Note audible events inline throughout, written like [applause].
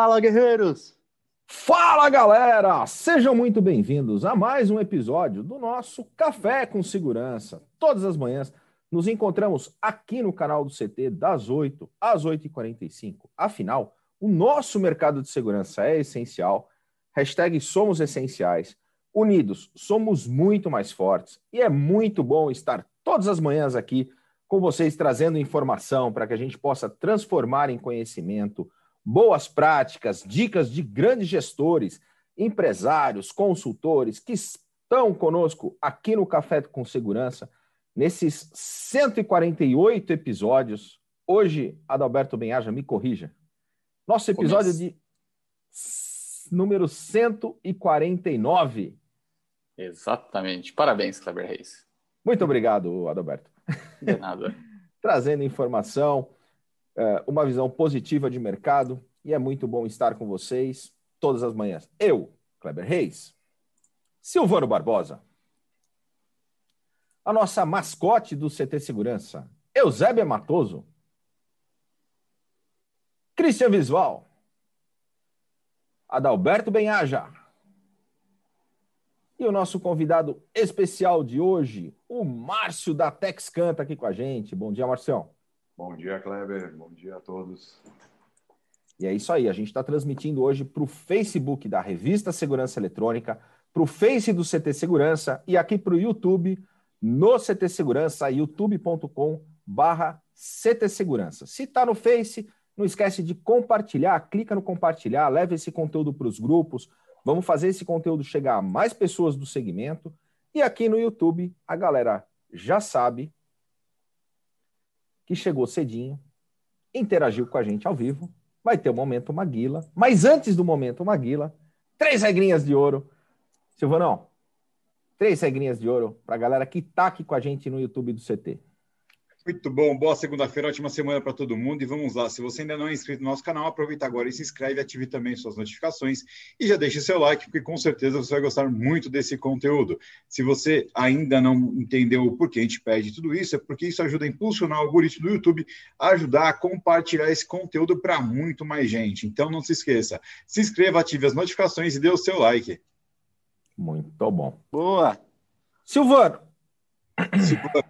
Fala, guerreiros! Fala, galera! Sejam muito bem-vindos a mais um episódio do nosso Café com Segurança. Todas as manhãs nos encontramos aqui no canal do CT das 8 às 8h45. Afinal, o nosso mercado de segurança é essencial. Hashtag somos essenciais. Unidos, somos muito mais fortes. E é muito bom estar todas as manhãs aqui com vocês trazendo informação para que a gente possa transformar em conhecimento boas práticas, dicas de grandes gestores, empresários, consultores que estão conosco aqui no Café com Segurança, nesses 148 episódios. Hoje, Adalberto Benhaja, me corrija. Nosso episódio Comece. de número 149. Exatamente. Parabéns, Kleber Reis. Muito obrigado, Adalberto. De nada. [laughs] Trazendo informação, uma visão positiva de mercado e é muito bom estar com vocês todas as manhãs. Eu, Kleber Reis, Silvano Barbosa, a nossa mascote do CT Segurança, Eusébia Matoso, Cristian Visval, Adalberto Benhaja e o nosso convidado especial de hoje, o Márcio da Texcan, está aqui com a gente. Bom dia, Marcião. Bom dia, Kleber. Bom dia a todos. E é isso aí. A gente está transmitindo hoje para o Facebook da Revista Segurança Eletrônica, para o Face do CT Segurança e aqui para o YouTube no CT Segurança, youtube.com barra CT Segurança. Se está no Face, não esquece de compartilhar, clica no compartilhar, leve esse conteúdo para os grupos. Vamos fazer esse conteúdo chegar a mais pessoas do segmento. E aqui no YouTube, a galera já sabe, que chegou cedinho, interagiu com a gente ao vivo. Vai ter o Momento Maguila. Mas antes do Momento Maguila, três regrinhas de ouro. Silvanão, três regrinhas de ouro para a galera que está aqui com a gente no YouTube do CT. Muito bom, boa segunda-feira, ótima semana para todo mundo. E vamos lá, se você ainda não é inscrito no nosso canal, aproveita agora e se inscreve, ative também suas notificações e já deixe seu like, porque com certeza você vai gostar muito desse conteúdo. Se você ainda não entendeu o porquê a gente pede tudo isso, é porque isso ajuda a impulsionar o algoritmo do YouTube, a ajudar a compartilhar esse conteúdo para muito mais gente. Então não se esqueça, se inscreva, ative as notificações e dê o seu like. Muito bom. Boa! Silvano,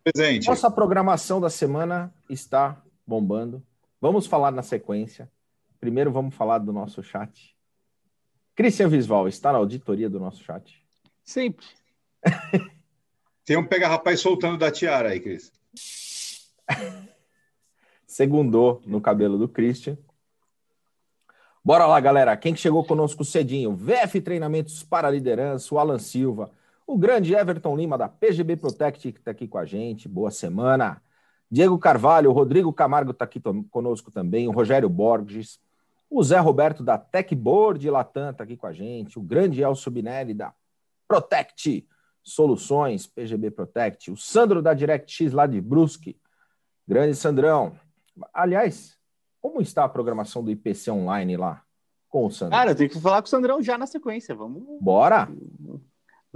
presente. Nossa programação da semana está bombando. Vamos falar na sequência. Primeiro vamos falar do nosso chat. Cristian Visval está na auditoria do nosso chat? Sempre. [laughs] Tem um pega-rapaz soltando da tiara aí, Cris. [laughs] Segundou no cabelo do Christian. Bora lá, galera. Quem que chegou conosco cedinho? VF Treinamentos para Liderança, o Alan Silva, o grande Everton Lima, da PGB Protect, que está aqui com a gente. Boa semana. Diego Carvalho, o Rodrigo Camargo está aqui conosco também. O Rogério Borges. O Zé Roberto, da Techboard Latam, está aqui com a gente. O grande Elcio Binelli, da Protect Soluções, PGB Protect. O Sandro, da DirectX, lá de Brusque. Grande Sandrão. Aliás, como está a programação do IPC online lá? Com o Sandro? Cara, eu tenho que falar com o Sandrão já na sequência. Vamos. Bora!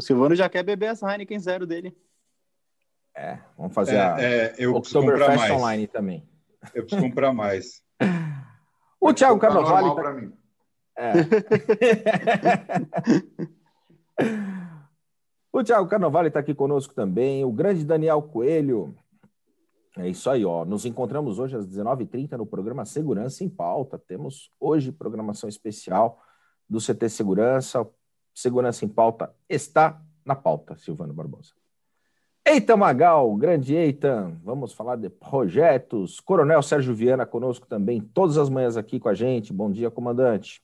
O Silvano já quer beber essa Heineken zero dele. É, vamos fazer é, a é, eu Oktoberfest mais. online também. Eu preciso comprar mais. [laughs] [laughs] o Thiago Carnovale. Tá... mim. É. o Thiago Carnovale está aqui conosco também. O grande Daniel Coelho. É isso aí, ó. Nos encontramos hoje às 19h30 no programa Segurança em Pauta. Temos hoje programação especial do CT Segurança. Segurança em Pauta está na pauta, Silvano Barbosa. Eitan Magal, grande Eitan, vamos falar de projetos. Coronel Sérgio Viana conosco também, todas as manhãs aqui com a gente. Bom dia, comandante.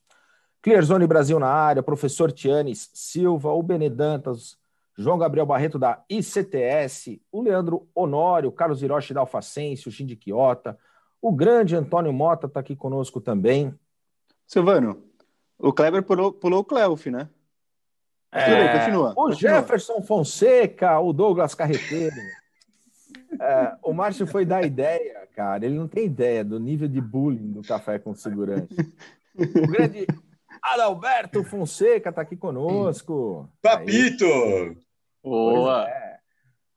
Clearzone Brasil na área, professor Tianes Silva, o Benedantas, João Gabriel Barreto da ICTS, o Leandro Honório, Carlos Hiroshi da Alfacense, o Shindy Quiota, o grande Antônio Mota está aqui conosco também. Silvano, o Kleber pulou, pulou o Cleuf, né? É, continua. O continua. Jefferson Fonseca, o Douglas Carreteiro. [laughs] é, o Márcio foi dar ideia, cara. Ele não tem ideia do nível de bullying do Café com Segurança. O grande Adalberto Fonseca está aqui conosco. Papito! Boa! É.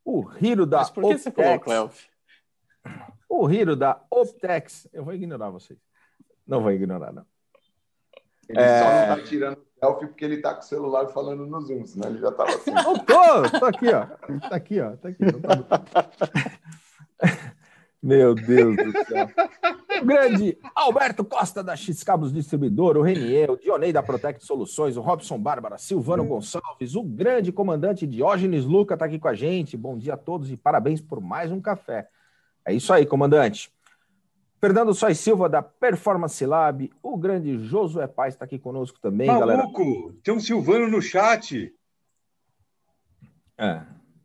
O Hiro da Mas por que Optex. você falou, Cleof? O Hiro da Optex. Eu vou ignorar vocês. Não vou ignorar, não. Ele é... só não tá tirando selfie porque ele tá com o celular falando no Zoom, senão ele já tava assim. Não tô, tô aqui, ó. Tá aqui, ó. Tá aqui. [laughs] Meu Deus do céu. O grande Alberto Costa da X Cabos Distribuidor, o Renier, o Dionei da Protect Soluções, o Robson Bárbara, Silvano Gonçalves, o grande comandante Diógenes Luca está aqui com a gente. Bom dia a todos e parabéns por mais um café. É isso aí, comandante. Fernando Sois Silva da Performance Lab, o grande Josué Paz está aqui conosco também, Maluco, galera. Tem um Silvano no chat. É.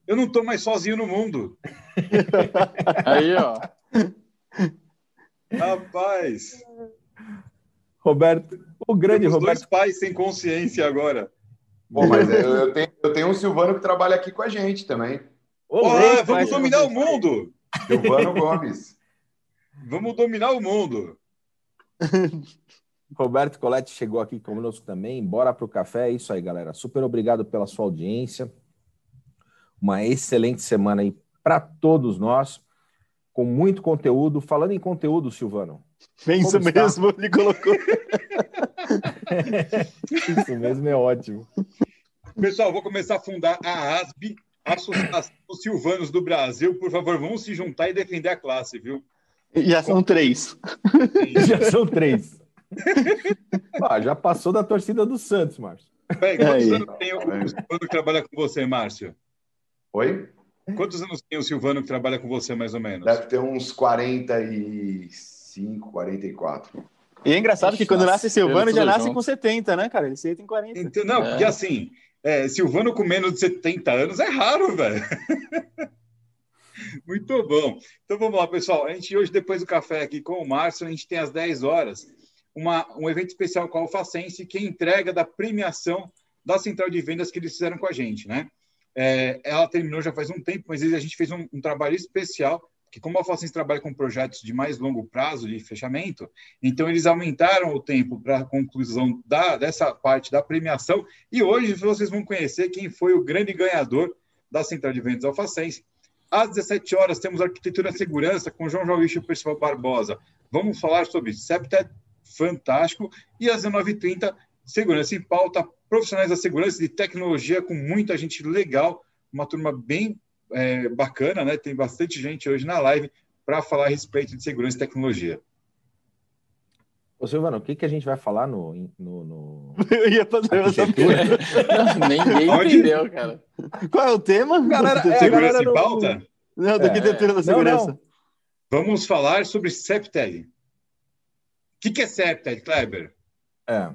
Eu não estou mais sozinho no mundo. [laughs] Aí, ó. Rapaz. Roberto, o grande Temos Roberto. dois pais sem consciência agora. Bom, mas eu, eu tenho, eu tenho um Silvano que trabalha aqui com a gente também. Olá, louco, vamos dominar o mundo. Silvano Gomes. Vamos dominar o mundo. [laughs] Roberto Coletti chegou aqui conosco também. Bora para o café. É isso aí, galera. Super obrigado pela sua audiência. Uma excelente semana aí para todos nós, com muito conteúdo. Falando em conteúdo, Silvano. Bem isso mesmo, ele colocou. [laughs] Isso mesmo é ótimo. Pessoal, vou começar a fundar a ASB, Associação dos Silvanos do Brasil. Por favor, vamos se juntar e defender a classe, viu? Já são três. Já são três. Ah, já passou da torcida do Santos, Márcio. Peraí, quantos Aí. anos tem o Silvano que trabalha com você, Márcio? Oi? Quantos anos tem o Silvano que trabalha com você, mais ou menos? Deve ter uns 45, 44. E é engraçado que quando nasce Silvano já nasce junto. com 70, né, cara? Ele tem 40. Então, não, É. porque assim, é, Silvano com menos de 70 anos é raro, velho. [laughs] Muito bom. Então vamos lá, pessoal. A gente hoje, depois do café aqui com o Márcio, a gente tem às 10 horas uma, um evento especial com a Alfacense, que é entrega da premiação da central de vendas que eles fizeram com a gente, né? É, ela terminou já faz um tempo, mas a gente fez um, um trabalho especial, que como a Alfacense trabalha com projetos de mais longo prazo de fechamento, então eles aumentaram o tempo para a conclusão da, dessa parte da premiação e hoje vocês vão conhecer quem foi o grande ganhador da Central de Vendas Alfacense. Às 17 horas temos Arquitetura e Segurança com João João e Percival Barbosa. Vamos falar sobre Septet, fantástico. E às 19h30, Segurança em Pauta, profissionais da segurança e tecnologia com muita gente legal, uma turma bem é, bacana, né? Tem bastante gente hoje na live para falar a respeito de segurança e tecnologia. Ô, Silvano, o que, que a gente vai falar no. no, no... [laughs] Eu ia fazer essa? Não, [laughs] ninguém entendeu, cara. Qual é o tema? Galera, é, Segurança galera em não- Pauta? Não, da arquitetura da Não, segurança. não. Vamos falar sobre Septeg. O que, que é Septeg, Kleber? É.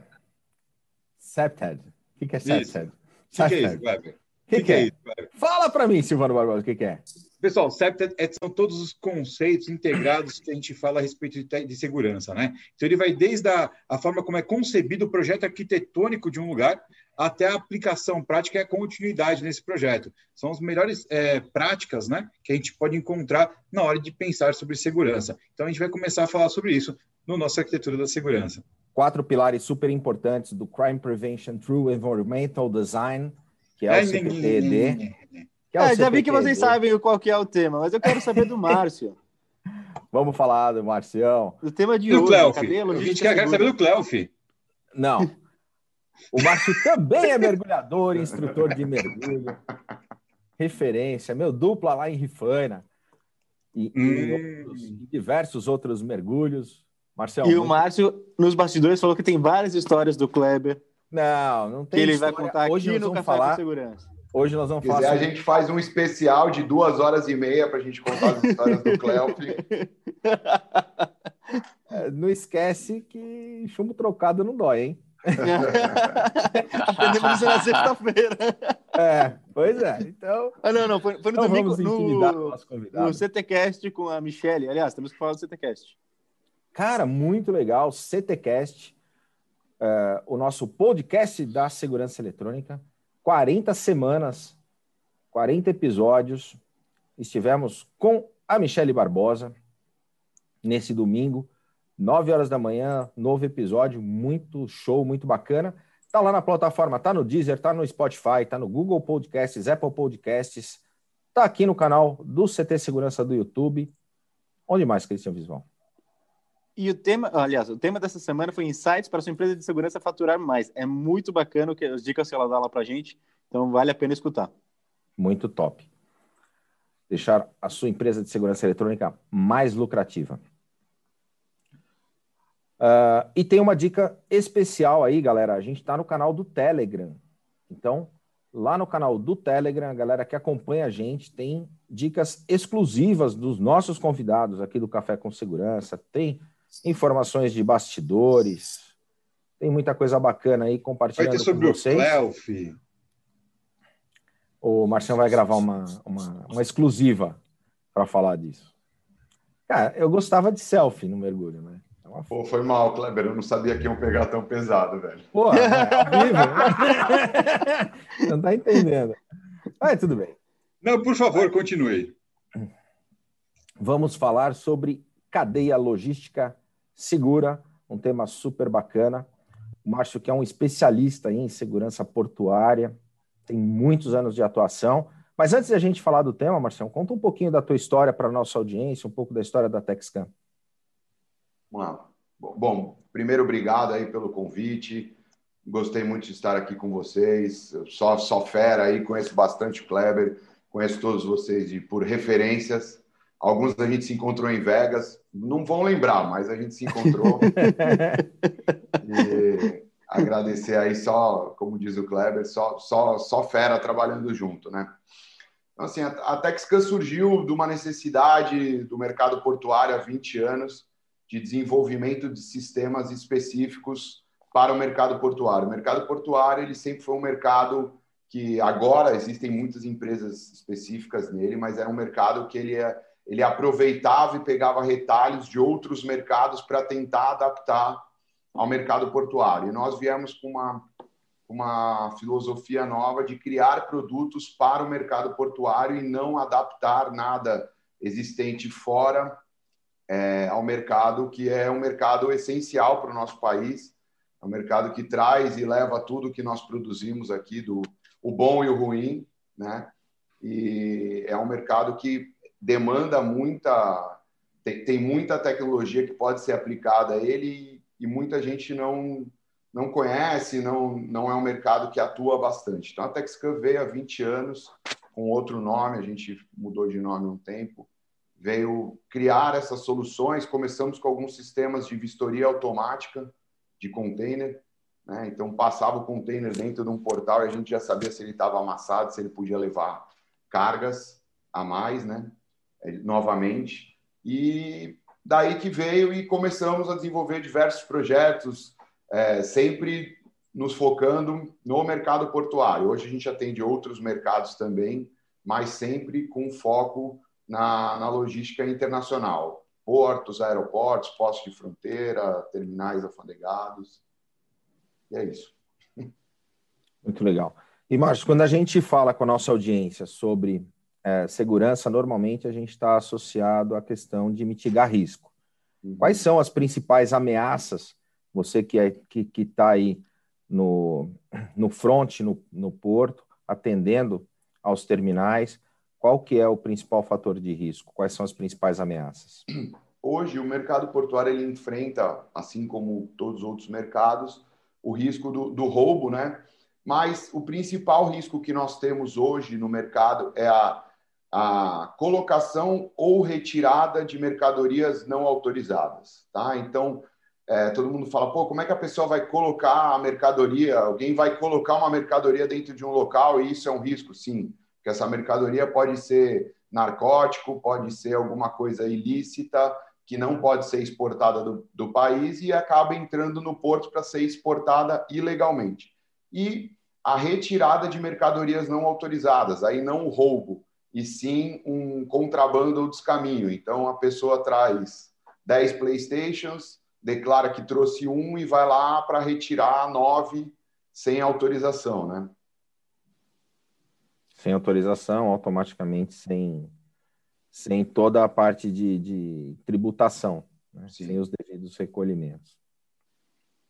Septed. O que, que é Isso. Septed? O que, que é isso, Septed. Kleber? O que, que é? isso, Kleber? Fala pra mim, Silvano Barbosa, o que, que é? Pessoal, Septet é- são todos os conceitos integrados que a gente fala a respeito de, de segurança, né? Então ele vai desde a, a forma como é concebido o projeto arquitetônico de um lugar até a aplicação prática e a continuidade nesse projeto. São as melhores é, práticas, né, que a gente pode encontrar na hora de pensar sobre segurança. Então a gente vai começar a falar sobre isso no nosso arquitetura da segurança. Quatro pilares super importantes do Crime Prevention Through Environmental Design, que é o CPTED. Que é Ah, já vi que vocês sabem qual que é o tema, mas eu quero saber do [laughs] Márcio. Vamos falar do Marcião. O tema de E o hoje, cadê a A gente quer, saber do Cleuf. Não. [laughs] O Márcio também é mergulhador, instrutor de mergulho. Referência, meu dupla lá em Rifaina. E, e Hum. outros- em diversos outros mergulhos. Marcião. E o Márcio, nos bastidores, falou que tem várias histórias do Kleber Não, não que tem ele vai história. contar Hoje aqui no vamos Café falar, com Segurança. Hoje nós vamos quiser, a gente faz um especial de duas horas e meia para a gente contar as histórias do Cleof. [laughs] É, Não esquece que chumbo trocado não dói, hein? [laughs] Aprendemos isso na sexta-feira. É, pois é. Então, Ah, não, não, foi, foi no não domingo vamos intimidar o no, nosso no. CTCast com a Michelle. Aliás, temos que falar do CTCast. Cara, muito legal. CTCast, é, o nosso podcast da segurança eletrônica. 40 semanas, 40 episódios. Estivemos com a Michele Barbosa nesse domingo, 9 horas da manhã, novo episódio, muito show, muito bacana. Tá lá na plataforma, tá no Deezer, tá no Spotify, tá no Google Podcasts, Apple Podcasts, tá aqui no canal do CT Segurança do YouTube. Onde mais, Cristian Visval? E o tema, aliás, o tema dessa semana foi insights para sua empresa de segurança faturar mais. É muito bacana que as dicas que ela dá lá para gente, então vale a pena escutar. Muito top. Deixar a sua empresa de segurança eletrônica mais lucrativa. Uh, e tem uma dica especial aí, galera. A gente está no canal do Telegram. Então, lá no canal do Telegram, a galera que acompanha a gente tem dicas exclusivas dos nossos convidados aqui do Café com Segurança. Tem informações de bastidores. Tem muita coisa bacana aí compartilhando vai ter sobre com vocês. O Clelf. O Marcião vai gravar uma, uma, uma exclusiva para falar disso. Cara, eu gostava de selfie no mergulho, né? É Pô, foi mal, Kleber. Eu não sabia que iam pegar tão pesado, velho. Pô, [laughs] é horrível. não tá entendendo. Mas tudo bem. Não, por favor, continue. Vamos falar sobre cadeia logística segura, um tema super bacana. O Márcio, que é um especialista em segurança portuária, tem muitos anos de atuação. Mas antes de a gente falar do tema, Marcelo, conta um pouquinho da tua história para a nossa audiência, um pouco da história da Texcam. Vamos lá. Bom, primeiro, obrigado aí pelo convite. Gostei muito de estar aqui com vocês. Só, só fera aí, conheço bastante o Kleber, conheço todos vocês de, por referências. Alguns a gente se encontrou em Vegas, não vão lembrar, mas a gente se encontrou. [laughs] e agradecer aí só, como diz o Kleber, só, só, só fera trabalhando junto, né? Então, assim, a, Texcan surgiu de uma necessidade do mercado portuário há 20 anos de desenvolvimento de sistemas específicos para o mercado portuário. O mercado portuário ele sempre foi um mercado que agora existem muitas empresas específicas nele, mas era um mercado que ele, ele aproveitava e pegava retalhos de outros mercados para tentar adaptar ao mercado portuário. E nós viemos com uma, uma filosofia nova de criar produtos para o mercado portuário e não adaptar nada existente fora é, ao mercado, que é um mercado essencial para o nosso país, é um mercado que traz e leva tudo que nós produzimos aqui, do o bom e o ruim, né? E é um mercado que demanda muita, tem, tem muita tecnologia que pode ser aplicada a ele e, muita gente não não conhece, não, não é um mercado que atua bastante. Então, a Texcan veio há 20 anos com outro nome, a gente mudou de nome um tempo, veio criar essas soluções. Começamos com alguns sistemas de vistoria automática de container. Né? Então, passava o container dentro de um portal e a gente já sabia se ele estava amassado, se ele podia levar cargas a mais, né? É, novamente. E daí que veio e começamos a desenvolver diversos projetos, é, sempre nos focando no mercado portuário. Hoje a gente atende outros mercados também, mas sempre com foco na, na logística internacional. Portos, aeroportos, postos de fronteira, terminais alfandegados. E é isso. Muito legal. E, Márcio, quando a gente fala com a nossa audiência sobre é, segurança, normalmente a gente está associado à questão de mitigar risco. Uhum. Quais são as principais ameaças? Você que é, está que, que tá aí no, no front, no, no porto, atendendo aos terminais, qual que é o principal fator de risco? Quais são as principais ameaças? Hoje, o mercado portuário ele enfrenta, assim como todos os outros mercados, o risco do, do roubo, né? Mas o principal risco que nós temos hoje no mercado é a, a colocação ou retirada de mercadorias não autorizadas, tá? Então, é, todo mundo fala, pô, como é que a pessoa vai colocar a mercadoria? Alguém vai colocar uma mercadoria dentro de um local e isso é um risco? Sim que essa mercadoria pode ser narcótico, pode ser alguma coisa ilícita que não pode ser exportada do, do país e acaba entrando no porto para ser exportada ilegalmente. E a retirada de mercadorias não autorizadas, aí não o roubo, e sim um contrabando ou descaminho. Então a pessoa traz 10 PlayStations, declara que trouxe um e vai lá para retirar nove sem autorização, né? sem autorização, automaticamente sem, sem toda a parte de, de tributação, né? sem os devidos recolhimentos.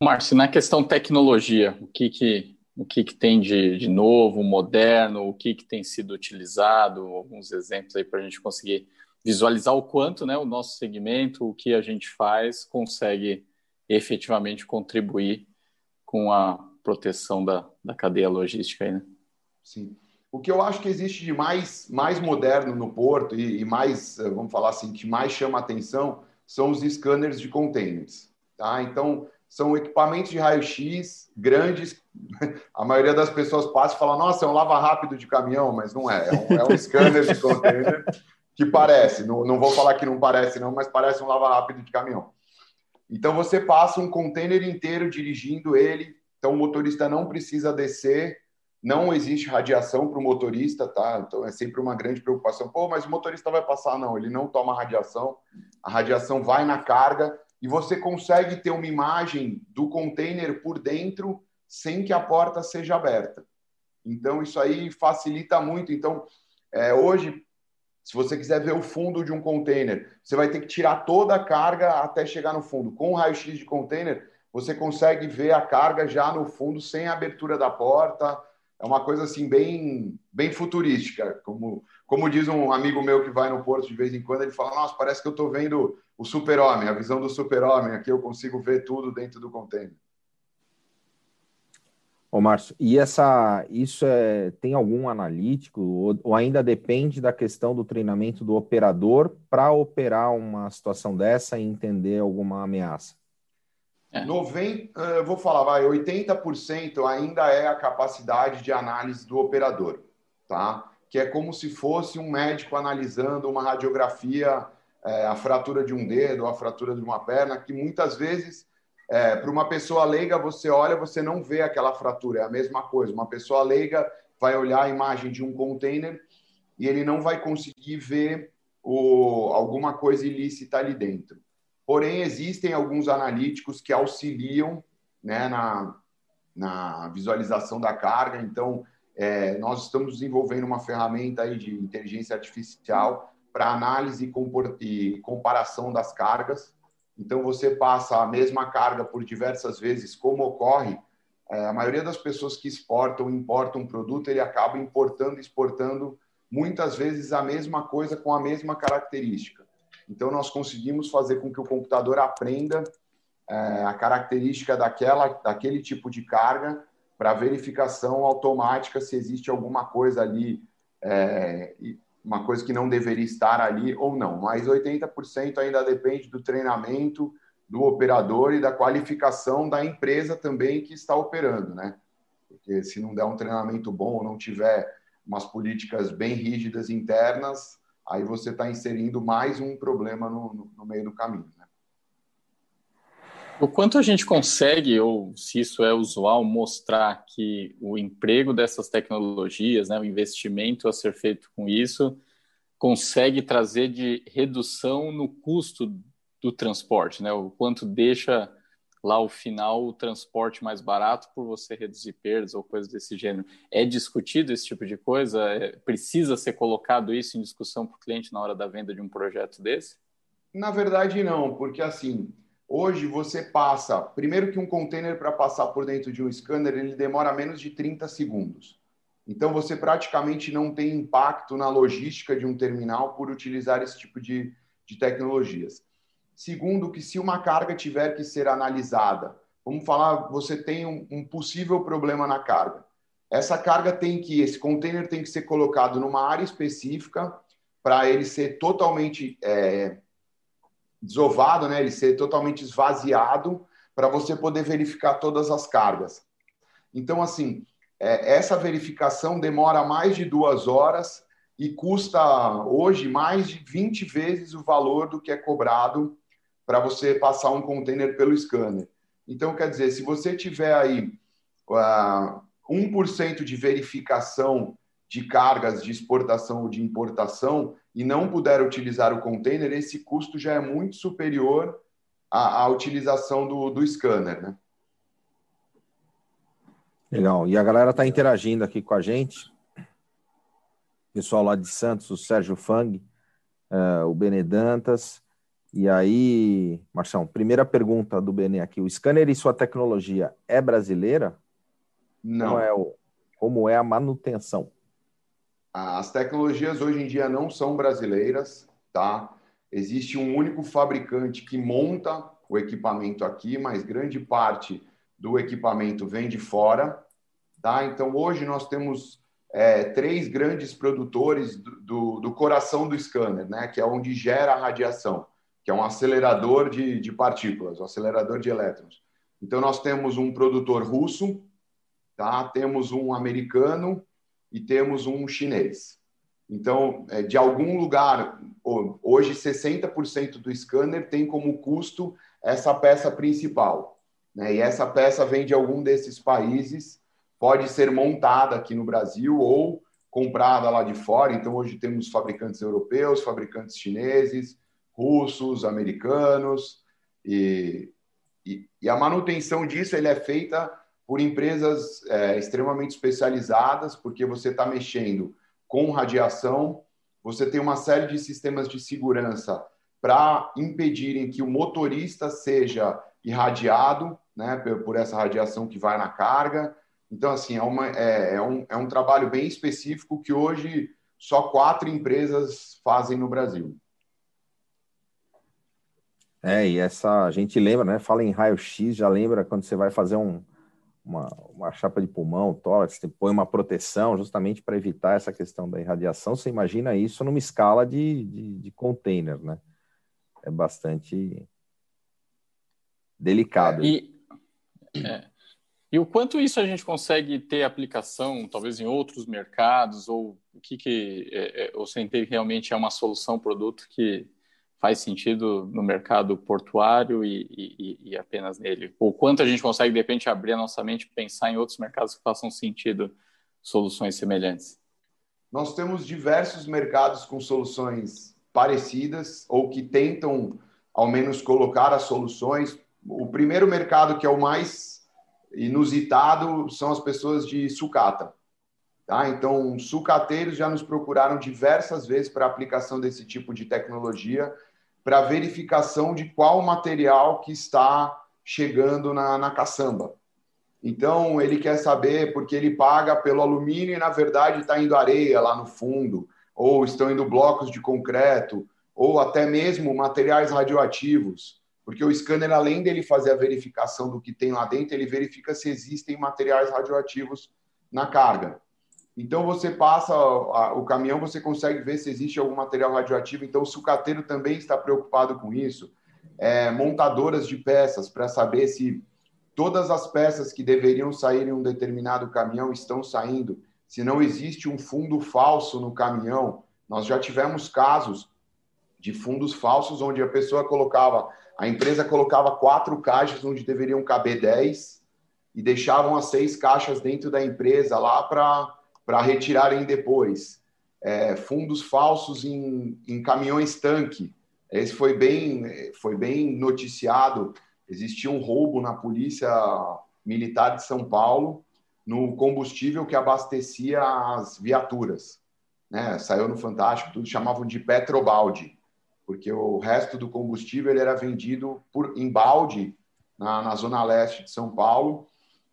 Márcio, na questão tecnologia, o que, que, o que, que tem de, de novo, moderno, o que, que tem sido utilizado, alguns exemplos aí para a gente conseguir visualizar o quanto né, o nosso segmento, o que a gente faz, consegue efetivamente contribuir com a proteção da, da cadeia logística aí, né? Sim. O que eu acho que existe de mais, mais moderno no porto e, e mais, eh, vamos falar assim, que mais chama atenção são os scanners de containers. Tá? Então, são equipamentos de raio-x grandes. [laughs] A maioria das pessoas passa e fala: Nossa, é um lava-rápido de caminhão, mas não é. É um, é um scanner de container que parece. Não, não vou falar que não parece, não, mas parece um lava-rápido de caminhão. Então, você passa um container inteiro dirigindo ele. Então, o motorista não precisa descer não existe radiação para o motorista, tá? Então é sempre uma grande preocupação. Pô, mas o motorista vai passar? Não, ele não toma radiação. A radiação vai na carga e você consegue ter uma imagem do container por dentro sem que a porta seja aberta. Então isso aí facilita muito. Então é, hoje, se você quiser ver o fundo de um container, você vai ter que tirar toda a carga até chegar no fundo. Com o raio-x de container, você consegue ver a carga já no fundo sem a abertura da porta é uma coisa assim bem, bem futurística. Como, como diz um amigo meu que vai no porto de vez em quando, ele fala: Nossa, parece que eu estou vendo o super-homem, a visão do super-homem. Aqui eu consigo ver tudo dentro do container. Ô, Márcio, e essa, isso é, tem algum analítico ou, ou ainda depende da questão do treinamento do operador para operar uma situação dessa e entender alguma ameaça? É. 90, eu vou falar, vai, 80% ainda é a capacidade de análise do operador, tá? Que é como se fosse um médico analisando uma radiografia, é, a fratura de um dedo, a fratura de uma perna, que muitas vezes, é, para uma pessoa leiga, você olha, você não vê aquela fratura, é a mesma coisa. Uma pessoa leiga vai olhar a imagem de um container e ele não vai conseguir ver o, alguma coisa ilícita ali dentro. Porém, existem alguns analíticos que auxiliam né, na, na visualização da carga. Então, é, nós estamos desenvolvendo uma ferramenta aí de inteligência artificial para análise e comparação das cargas. Então, você passa a mesma carga por diversas vezes, como ocorre. É, a maioria das pessoas que exportam, importam um produto, ele acaba importando e exportando muitas vezes a mesma coisa com a mesma característica. Então, nós conseguimos fazer com que o computador aprenda é, a característica daquela, daquele tipo de carga para verificação automática se existe alguma coisa ali, é, uma coisa que não deveria estar ali ou não. Mas 80% ainda depende do treinamento do operador e da qualificação da empresa também que está operando, né? Porque se não der um treinamento bom ou não tiver umas políticas bem rígidas internas, aí você está inserindo mais um problema no, no, no meio do caminho. Né? O quanto a gente consegue, ou se isso é usual, mostrar que o emprego dessas tecnologias, né, o investimento a ser feito com isso, consegue trazer de redução no custo do transporte, né? O quanto deixa lá o final o transporte mais barato por você reduzir perdas ou coisas desse gênero. É discutido esse tipo de coisa? É, precisa ser colocado isso em discussão para o cliente na hora da venda de um projeto desse? Na verdade, não, porque assim, hoje você passa. Primeiro que um container para passar por dentro de um scanner ele demora menos de 30 segundos. Então você praticamente não tem impacto na logística de um terminal por utilizar esse tipo de, de tecnologias. Segundo, que se uma carga tiver que ser analisada, vamos falar, você tem um, um possível problema na carga. Essa carga tem que, esse container tem que ser colocado numa área específica para ele ser totalmente é, desovado, né? ele ser totalmente esvaziado para você poder verificar todas as cargas. Então, assim, é, essa verificação demora mais de duas horas e custa hoje mais de 20 vezes o valor do que é cobrado para você passar um container pelo scanner. Então, quer dizer, se você tiver aí uh, 1% de verificação de cargas de exportação ou de importação e não puder utilizar o container, esse custo já é muito superior à, à utilização do, do scanner, né? Legal. E a galera está interagindo aqui com a gente. Pessoal lá de Santos, o Sérgio Fang, uh, o Benedantas, e aí, Marção, primeira pergunta do Benê aqui: o scanner e sua tecnologia é brasileira? Não. Como é, o, como é a manutenção? As tecnologias hoje em dia não são brasileiras, tá? Existe um único fabricante que monta o equipamento aqui, mas grande parte do equipamento vem de fora, tá? Então hoje nós temos é, três grandes produtores do, do, do, coração do scanner, né? Que é onde gera a radiação, que é um acelerador de, de partículas, um acelerador de elétrons. Então nós temos um produtor russo, tá? Temos um americano e temos um chinês. Então, é, de algum lugar, hoje 60% do scanner tem como custo essa peça principal. Né? E essa peça vem de algum desses países, pode ser montada aqui no Brasil ou comprada lá de fora. Então, hoje temos fabricantes europeus, fabricantes chineses, russos, americanos, e, e, e a manutenção disso ele é feita por empresas é, extremamente especializadas, porque você está mexendo com radiação, você tem uma série de sistemas de segurança para impedirem que o motorista seja irradiado né, por essa radiação que vai na carga. Então, assim, é, uma, é, é, um, é um trabalho bem específico que hoje só quatro empresas fazem no Brasil. É, e essa a gente lembra, né? Fala em raio-x, já lembra quando você vai fazer um, uma, uma chapa de pulmão, tórax, você põe uma proteção justamente para evitar essa questão da irradiação. Você imagina isso numa escala de, de, de container, né? É bastante delicado. E, é, e o quanto isso a gente consegue ter aplicação, talvez em outros mercados, ou o que, que é, é, você entende realmente é uma solução, produto que faz sentido no mercado portuário e, e, e, apenas nele? Ou quanto a gente consegue, de repente, abrir a nossa mente e pensar em outros mercados que façam sentido soluções semelhantes? Nós temos diversos mercados com soluções parecidas ou que tentam, ao menos, colocar as soluções. O primeiro mercado, que é o mais inusitado, são as pessoas de sucata. Tá? Então, sucateiros já nos procuraram diversas vezes para aplicação desse tipo de tecnologia para verificação de qual material que está chegando na, na caçamba. Então, ele quer saber porque ele paga pelo alumínio e, na verdade, está indo areia lá no fundo, ou estão indo blocos de concreto, ou até mesmo materiais radioativos. Porque o scanner, além dele fazer a verificação do que tem lá dentro, ele verifica se existem materiais radioativos na carga. Então você passa o caminhão, você consegue ver se existe algum material radioativo. Então o sucateiro também está preocupado com isso. É, montadoras de peças para saber se todas as peças que deveriam sair em um determinado caminhão estão saindo. Se não existe um fundo falso no caminhão, nós já tivemos casos de fundos falsos onde a pessoa colocava, a empresa colocava quatro caixas onde deveriam caber dez e deixavam as seis caixas dentro da empresa lá para para retirarem depois. É, fundos falsos em, em caminhões tanque. Esse foi bem, foi bem noticiado. Existia um roubo na polícia militar de São Paulo no combustível que abastecia as viaturas. Né? Saiu no Fantástico, tudo chamavam de petrobalde, porque o resto do combustível era vendido por em balde na, na zona leste de São Paulo.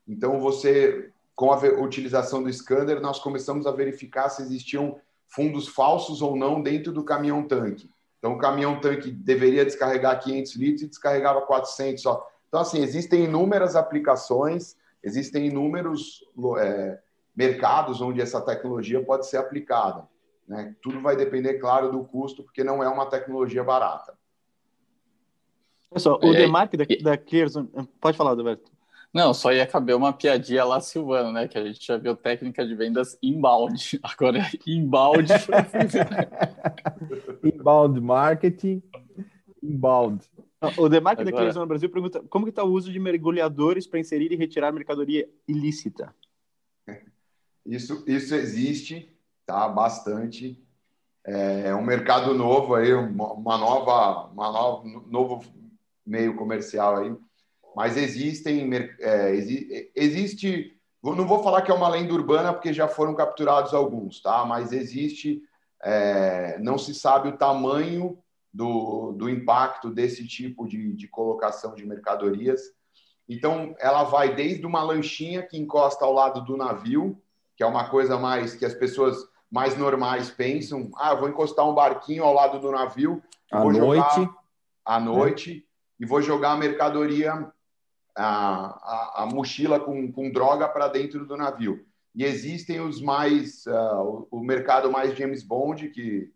Então você com a utilização do scanner, nós começamos a verificar se existiam fundos falsos ou não dentro do caminhão-tanque. Então, o caminhão-tanque deveria descarregar 500 litros e descarregava 400 só. Então, assim, existem inúmeras aplicações, existem inúmeros é, mercados onde essa tecnologia pode ser aplicada. Né? Tudo vai depender, claro, do custo, porque não é uma tecnologia barata. Pessoal, o é, Demarque da, da Clearson... Pode falar, Alberto. Não, só ia caber uma piadinha lá, Silvano, né? Que a gente já viu técnica de vendas inbound. [laughs] Agora, inbound. [laughs] inbound marketing, inbound. O Demarque Agora... da no Brasil pergunta como que está o uso de mergulhadores para inserir e retirar mercadoria ilícita? Isso, isso existe, tá? Bastante. É, é um mercado novo aí, uma nova, uma nova, novo meio comercial aí mas existem, é, existe, não vou falar que é uma lenda urbana porque já foram capturados alguns, tá? Mas existe, é, não se sabe o tamanho do, do impacto desse tipo de, de colocação de mercadorias. Então, ela vai desde uma lanchinha que encosta ao lado do navio, que é uma coisa mais que as pessoas mais normais pensam: ah, vou encostar um barquinho ao lado do navio, à vou noite, jogar à noite é. e vou jogar a mercadoria, a, a, a mochila com, com droga para dentro do navio. E existem os mais, uh, o, o, mercado mais James Bond, que,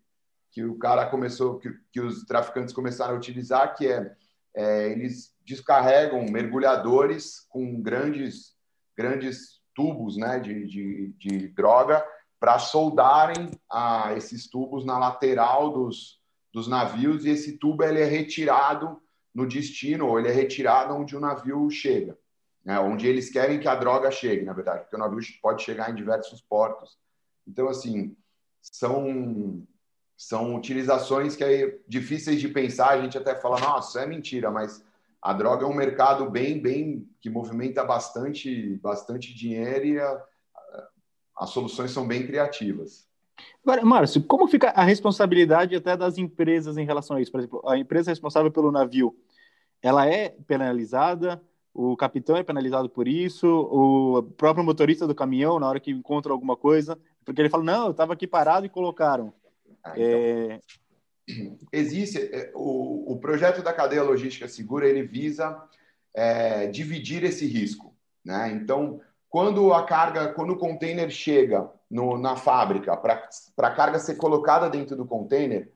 que o cara começou, que, que os traficantes começaram a utilizar, que é, é eles descarregam mergulhadores com grandes, grandes tubos né, de, de, de droga para soldarem a, esses tubos na lateral dos, dos navios e esse tubo ele é retirado no destino ou ele é retirado onde o navio chega, né, onde eles querem que a droga chegue, na verdade, porque o navio pode chegar em diversos portos. Então, assim, são são utilizações que é difíceis de pensar. A gente até fala, nossa, é mentira, mas a droga é um mercado bem, bem que movimenta bastante, bastante dinheiro e a, as soluções são bem criativas. Agora, Márcio, como fica a responsabilidade até das empresas em relação a isso? Por exemplo, a empresa responsável pelo navio, ela é penalizada? O capitão é penalizado por isso? O próprio motorista do caminhão, na hora que encontra alguma coisa? Porque ele fala, não, eu estava aqui parado e colocaram. Ah, então... é existe é, o, o projeto da cadeia logística segura ele visa é, dividir esse risco, né? Então, quando a carga, quando o container chega no, na fábrica para a carga ser colocada dentro do container,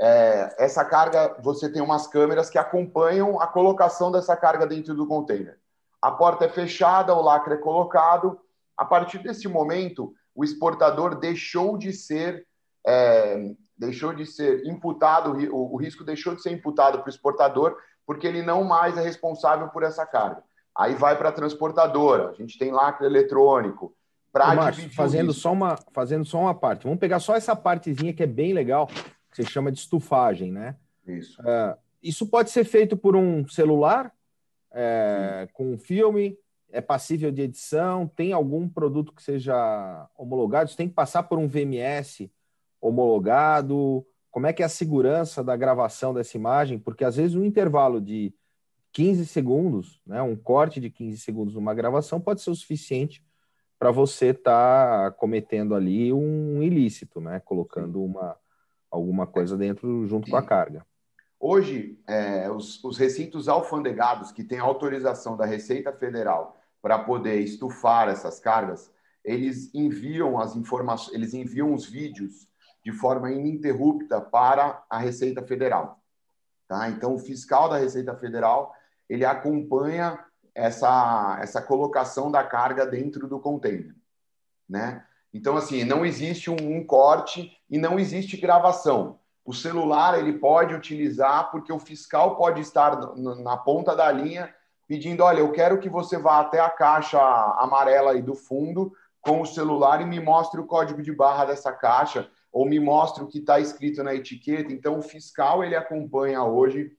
é, essa carga você tem umas câmeras que acompanham a colocação dessa carga dentro do container. A porta é fechada, o lacre é colocado. A partir desse momento, o exportador deixou de ser é, deixou de ser imputado, o, o risco deixou de ser imputado para o exportador, porque ele não mais é responsável por essa carga. Aí vai para a transportadora, a gente tem lacre eletrônico. Para fazendo só uma fazendo só uma parte. Vamos pegar só essa partezinha que é bem legal, que você chama de estufagem, né? Isso. Uh, isso pode ser feito por um celular, é, com um filme, é passível de edição, tem algum produto que seja homologado, isso tem que passar por um VMS homologado? Como é que é a segurança da gravação dessa imagem? Porque às vezes um intervalo de 15 segundos, né, um corte de 15 segundos numa gravação pode ser o suficiente para você estar tá cometendo ali um ilícito, né, colocando uma alguma coisa dentro junto com a carga. Hoje, é, os, os recintos alfandegados que têm autorização da Receita Federal para poder estufar essas cargas, eles enviam as informações, eles enviam os vídeos de forma ininterrupta para a Receita Federal. Tá? Então, o fiscal da Receita Federal ele acompanha essa, essa colocação da carga dentro do container. Né? Então, assim, não existe um, um corte e não existe gravação. O celular ele pode utilizar porque o fiscal pode estar na ponta da linha pedindo, olha, eu quero que você vá até a caixa amarela aí do fundo com o celular e me mostre o código de barra dessa caixa ou me mostre o que está escrito na etiqueta. Então, o fiscal ele acompanha hoje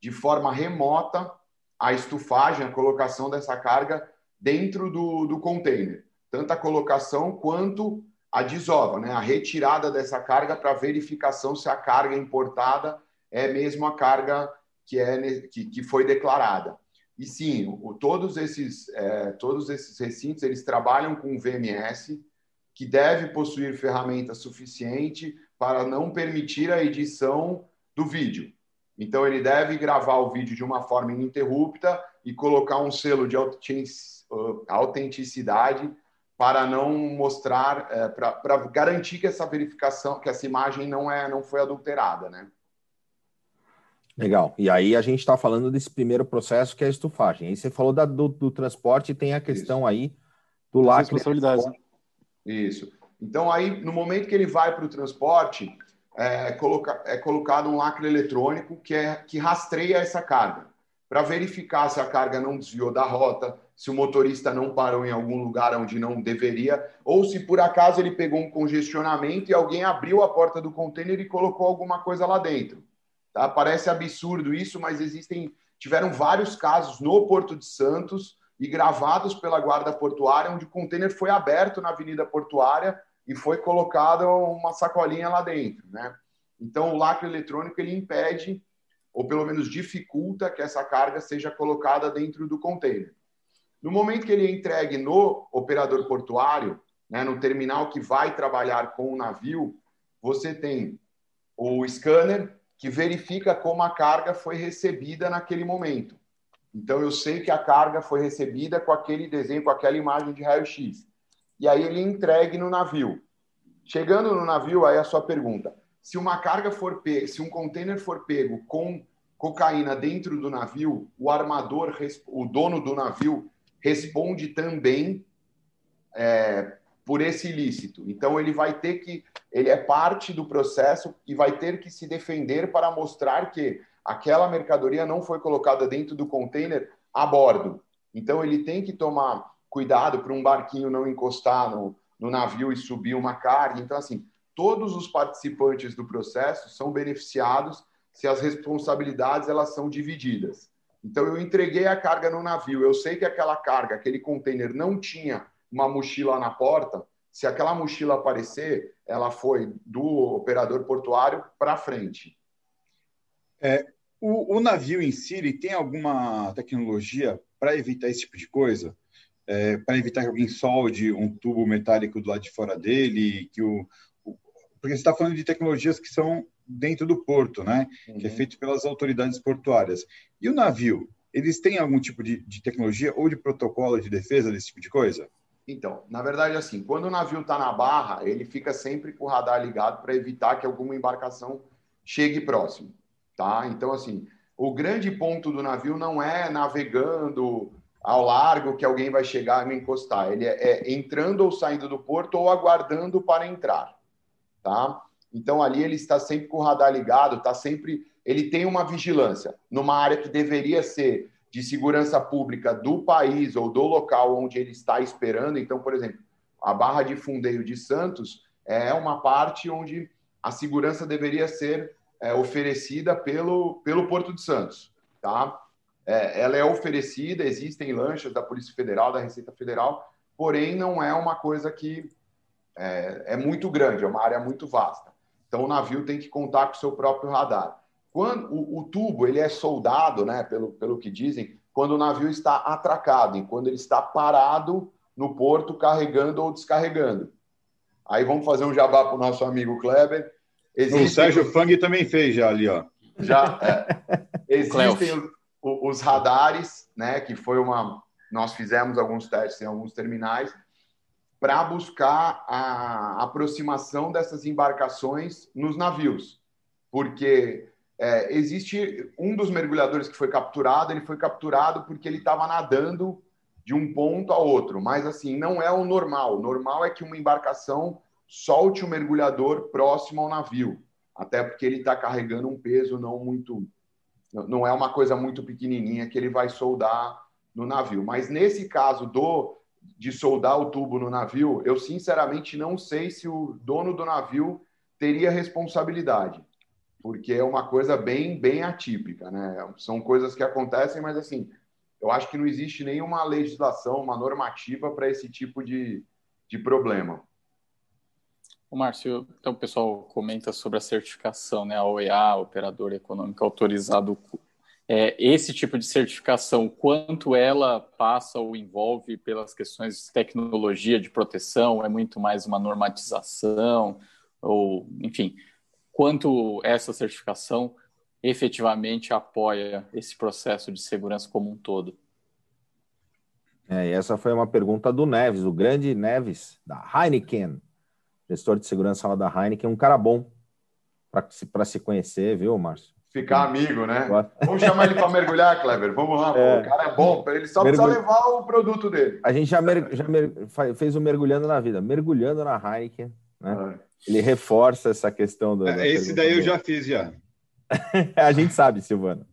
de forma remota a estufagem, a colocação dessa carga dentro do, do container, tanto a colocação quanto a desova, né? a retirada dessa carga para verificação se a carga importada é mesmo a carga que, é, que, que foi declarada. E sim, o, todos, esses, é, todos esses recintos eles trabalham com VMS, que deve possuir ferramenta suficiente para não permitir a edição do vídeo. Então, ele deve gravar o vídeo de uma forma ininterrupta e colocar um selo de autenticidade para não mostrar, é, para garantir que essa verificação, que essa imagem não é, não foi adulterada, né? Legal. E aí a gente está falando desse primeiro processo que é a estufagem. Aí você falou da, do, do transporte e tem a questão Isso. aí do lacre. Responsabilidade. Isso. Então, aí, no momento que ele vai para o transporte, é, coloca, é colocado um lacre eletrônico que, é, que rastreia essa carga, para verificar se a carga não desviou da rota, se o motorista não parou em algum lugar onde não deveria, ou se por acaso ele pegou um congestionamento e alguém abriu a porta do container e colocou alguma coisa lá dentro. Tá? Parece absurdo isso, mas existem, tiveram vários casos no Porto de Santos e gravados pela guarda portuária, onde o container foi aberto na Avenida Portuária e foi colocada uma sacolinha lá dentro, né? Então, o lacre eletrônico ele impede ou pelo menos dificulta que essa carga seja colocada dentro do container. No momento que ele é entregue no operador portuário, né, no terminal que vai trabalhar com o navio, você tem o scanner que verifica como a carga foi recebida naquele momento. Então eu sei que a carga foi recebida com aquele desenho, com aquela imagem de raio-x. E aí ele entregue no navio. Chegando no navio, aí a sua pergunta: se uma carga for pega, se um container for pego com cocaína dentro do navio, o armador, o dono do navio, responde também é, por esse ilícito. Então ele vai ter que, ele é parte do processo e vai ter que se defender para mostrar que aquela mercadoria não foi colocada dentro do container a bordo. Então, ele tem que tomar cuidado para um barquinho não encostar no, no navio e subir uma carga. Então, assim, todos os participantes do processo são beneficiados se as responsabilidades elas são divididas. Então, eu entreguei a carga no navio, eu sei que aquela carga, aquele container não tinha uma mochila na porta. Se aquela mochila aparecer, ela foi do operador portuário para frente. É, o, o, navio em si tem alguma tecnologia para evitar esse tipo de coisa? É, para evitar que alguém solde um tubo metálico do lado de fora dele, que o, o porque você está falando de tecnologias que são dentro do porto, né? Uhum. Que é uhum. feito pelas autoridades portuárias. E o navio, eles têm algum tipo de, de tecnologia ou de protocolo de defesa desse tipo de coisa? Então, na verdade, assim, quando o navio está na barra, ele fica sempre com o radar ligado para evitar que alguma embarcação chegue próximo tá? Então, assim, o grande ponto do navio não é navegando ao largo que alguém vai chegar e me encostar. Ele é, é entrando ou saindo do porto ou aguardando para entrar, tá? Então, ali ele está sempre com o radar ligado, está sempre... Ele tem uma vigilância numa área que deveria ser de segurança pública do país ou do local onde ele está esperando. Então, por exemplo, a Barra de Fundeiro de Santos é uma parte onde a segurança deveria ser é, oferecida pelo, pelo Porto de Santos. Tá? É, ela é oferecida, existem lanchas da Polícia Federal, da Receita Federal, porém não é uma coisa que é, é muito grande, é uma área muito vasta. Então o navio tem que contar com o seu próprio radar. Quando o, o, tubo ele é soldado, né, pelo, pelo que dizem, quando o navio está atracado, e quando ele está parado no porto carregando ou descarregando. Aí vamos fazer um jabá para o nosso amigo Kleber. Existem... O Sérgio Fang também fez já ali, ó. Já é. existem os, radares, né? Que foi uma. Nós fizemos alguns testes em alguns terminais para buscar a aproximação dessas embarcações nos navios, porque é, existe um dos mergulhadores que foi capturado, ele foi capturado porque ele estava nadando de um ponto a outro, mas assim não é o normal. O normal é que uma embarcação solte o mergulhador próximo ao navio, até porque ele está carregando um peso não muito, não é uma coisa muito pequenininha que ele vai soldar no navio. Mas nesse caso do de soldar o tubo no navio, eu sinceramente não sei se o dono do navio teria responsabilidade, porque é uma coisa bem bem atípica, né? São coisas que acontecem, mas assim, eu acho que não existe nenhuma legislação, uma normativa para esse tipo de, de problema. Márcio, então o pessoal comenta sobre a certificação, né? A OEA, Operador Econômico Autorizado. É, esse tipo de certificação, quanto ela passa ou envolve pelas questões de tecnologia de proteção? É muito mais uma normatização? Ou, enfim, quanto essa certificação efetivamente apoia esse processo de segurança como um todo? É, essa foi uma pergunta do Neves, o grande Neves, da Heineken gestor de segurança lá da Heineken, um cara bom para se, se conhecer, viu, Márcio? Ficar amigo, né? Vamos chamar ele para mergulhar, Kleber. Vamos lá, é. o cara é bom, ele só Mergulh... precisa levar o produto dele. A gente já, mer... já mer... fez o mergulhando na vida, mergulhando na Heineken, né? É. Ele reforça essa questão do. É, esse daí eu já fiz já. [laughs] a gente sabe, Silvano.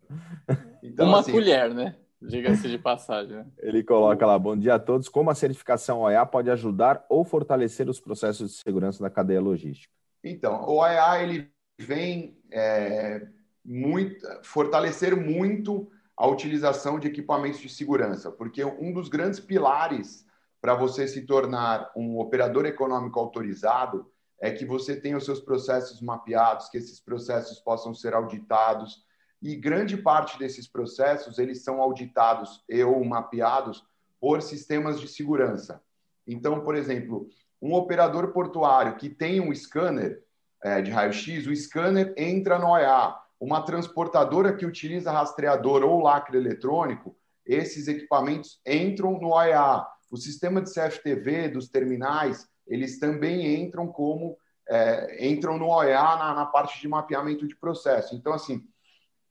Então, Uma assim... colher, né? Diga-se de passagem. Né? Ele coloca lá: bom dia a todos. Como a certificação OEA pode ajudar ou fortalecer os processos de segurança da cadeia logística? Então, o OEA ele vem é, muito, fortalecer muito a utilização de equipamentos de segurança, porque um dos grandes pilares para você se tornar um operador econômico autorizado é que você tenha os seus processos mapeados, que esses processos possam ser auditados, e grande parte desses processos eles são auditados e ou mapeados por sistemas de segurança. Então, por exemplo, um operador portuário que tem um scanner é, de raio-x, o scanner entra no OEA. Uma transportadora que utiliza rastreador ou lacre eletrônico, esses equipamentos entram no OEA. O sistema de CFTV dos terminais, eles também entram como é, entram no OEA na, na parte de mapeamento de processo. Então, assim,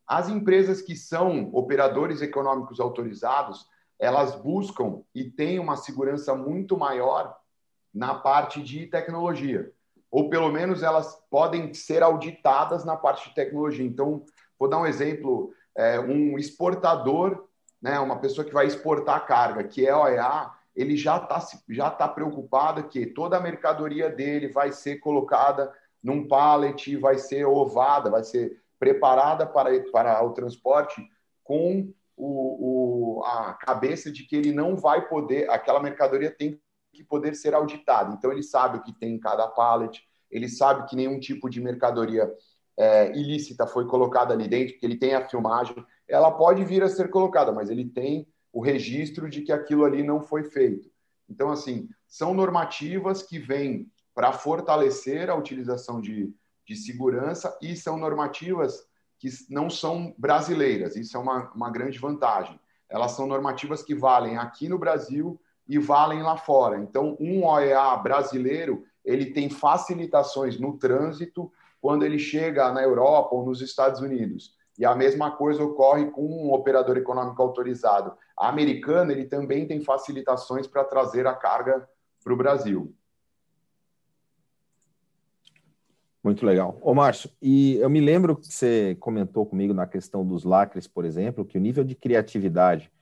as empresas que são operadores econômicos autorizados, elas buscam e têm uma segurança muito maior na parte de tecnologia. Ou pelo menos elas podem ser auditadas na parte de tecnologia. Então, vou dar um exemplo: é, um exportador, né, uma pessoa que vai exportar carga, que é OEA, ele já está já tá preocupado que toda a mercadoria dele vai ser colocada num pallet, vai ser ovada, vai ser preparada para, para o transporte com o, o, a cabeça de que ele não vai poder, aquela mercadoria tem que poder ser auditada. Então, ele sabe o que tem em cada pallet, ele sabe que nenhum tipo de mercadoria é, ilícita foi colocada ali dentro, porque ele tem a filmagem. Ela pode vir a ser colocada, mas ele tem o registro de que aquilo ali não foi feito. Então, assim, são normativas que vêm para fortalecer a utilização de, de segurança e são normativas que não são brasileiras. Isso é uma, uma grande vantagem. Elas são normativas que valem aqui no Brasil e valem lá fora. Então, um OEA brasileiro ele tem facilitações no trânsito quando ele chega na Europa ou nos Estados Unidos. E a mesma coisa ocorre com um operador econômico autorizado. A americana ele também tem facilitações para trazer a carga para o Brasil. Muito legal. Ô, Márcio, e eu me lembro que você comentou comigo na questão dos lacres, por exemplo, que o nível de criatividade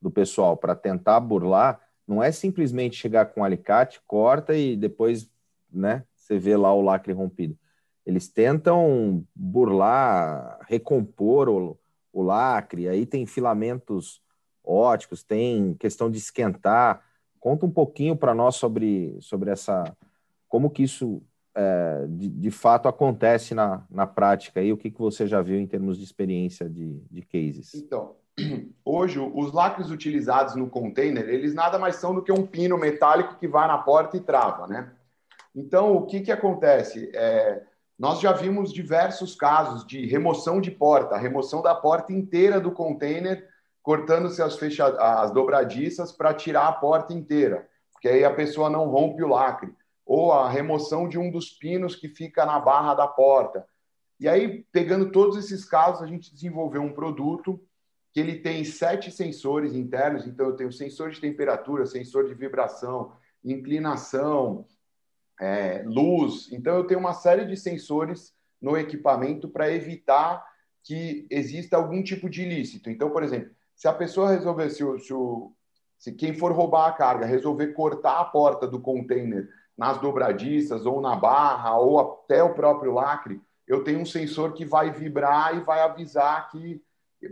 do pessoal para tentar burlar não é simplesmente chegar com um alicate, corta e depois, né, você vê lá o lacre rompido. Eles tentam burlar, recompor o, o lacre, aí tem filamentos óticos, tem questão de esquentar. Conta um pouquinho para nós sobre, sobre essa como que isso é, de, de, fato acontece na, na prática e o que, que você já viu em termos de experiência de, de cases? Então, [clears throat] hoje os lacres utilizados no container, eles nada mais são do que um pino metálico que vai na porta e trava, né? Então, o que, que acontece? É, nós já vimos diversos casos de remoção de porta, remoção da porta inteira do container, cortando-se as, fecha... as dobradiças para tirar a porta inteira, porque aí a pessoa não rompe o lacre ou a remoção de um dos pinos que fica na barra da porta. E aí, pegando todos esses casos, a gente desenvolveu um produto que ele tem sete sensores internos. Então, eu tenho sensor de temperatura, sensor de vibração, inclinação, é, luz. Então, eu tenho uma série de sensores no equipamento para evitar que exista algum tipo de ilícito. Então, por exemplo, se a pessoa resolver, se, o, se, o, se quem for roubar a carga resolver cortar a porta do container nas dobradiças ou na barra ou até o próprio lacre, eu tenho um sensor que vai vibrar e vai avisar que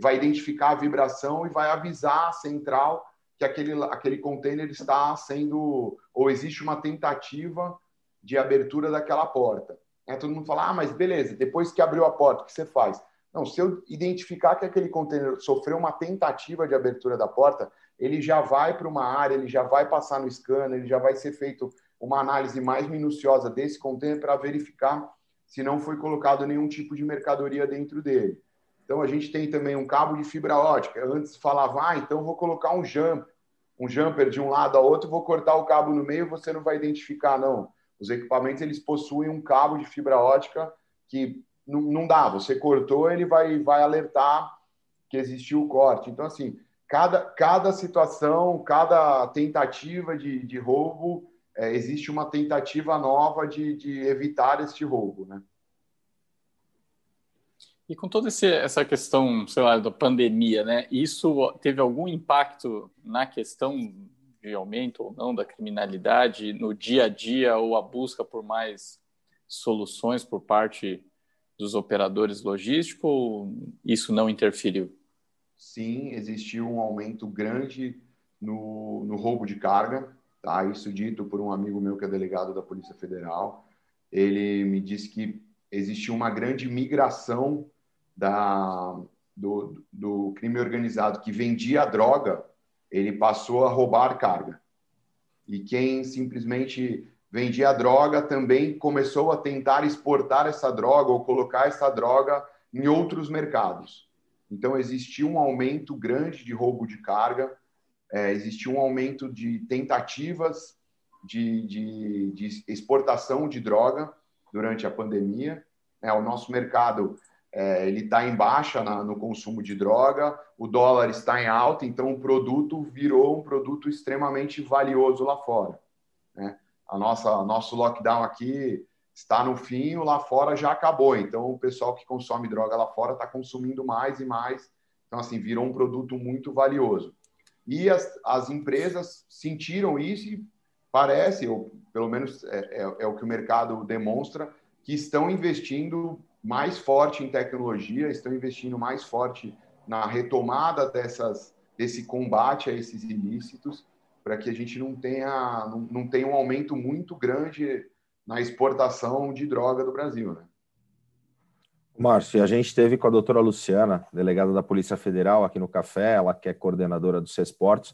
vai identificar a vibração e vai avisar a central que aquele, aquele container está sendo ou existe uma tentativa de abertura daquela porta. É, todo mundo fala, ah, mas beleza, depois que abriu a porta, o que você faz? Não, se eu identificar que aquele container sofreu uma tentativa de abertura da porta, ele já vai para uma área, ele já vai passar no scanner, ele já vai ser feito uma análise mais minuciosa desse container para verificar se não foi colocado nenhum tipo de mercadoria dentro dele. Então, a gente tem também um cabo de fibra ótica. Antes falava, ah, então vou colocar um jumper, um jumper de um lado a outro, vou cortar o cabo no meio, você não vai identificar, não. Os equipamentos, eles possuem um cabo de fibra ótica que não, não dá, você cortou, ele vai, vai alertar que existiu o corte. Então, assim, cada, cada situação, cada tentativa de, de roubo é, existe uma tentativa nova de, de evitar este roubo, né? E com toda essa questão, sei lá, da pandemia, né? Isso teve algum impacto na questão de aumento ou não da criminalidade no dia a dia ou a busca por mais soluções por parte dos operadores logísticos ou isso não interferiu? Sim, existiu um aumento grande no, no roubo de carga. Tá? Isso dito por um amigo meu que é delegado da Polícia Federal. Ele me disse que existiu uma grande migração da, do, do crime organizado que vendia droga, ele passou a roubar carga. E quem simplesmente vendia droga também começou a tentar exportar essa droga ou colocar essa droga em outros mercados. Então, existiu um aumento grande de roubo de carga, é, existiu um aumento de tentativas de, de, de exportação de droga durante a pandemia. É, o nosso mercado é, ele está em baixa na, no consumo de droga, o dólar está em alta, então o produto virou um produto extremamente valioso lá fora. Né? A nossa nosso lockdown aqui está no fim, lá fora já acabou. Então o pessoal que consome droga lá fora está consumindo mais e mais. Então assim virou um produto muito valioso. E as, as empresas sentiram isso e parece, ou pelo menos é, é, é o que o mercado demonstra, que estão investindo mais forte em tecnologia, estão investindo mais forte na retomada dessas, desse combate a esses ilícitos, para que a gente não tenha, não, não tenha um aumento muito grande na exportação de droga do Brasil. Né? Márcio, a gente teve com a doutora Luciana, delegada da Polícia Federal, aqui no Café, ela que é coordenadora do CESPORTS,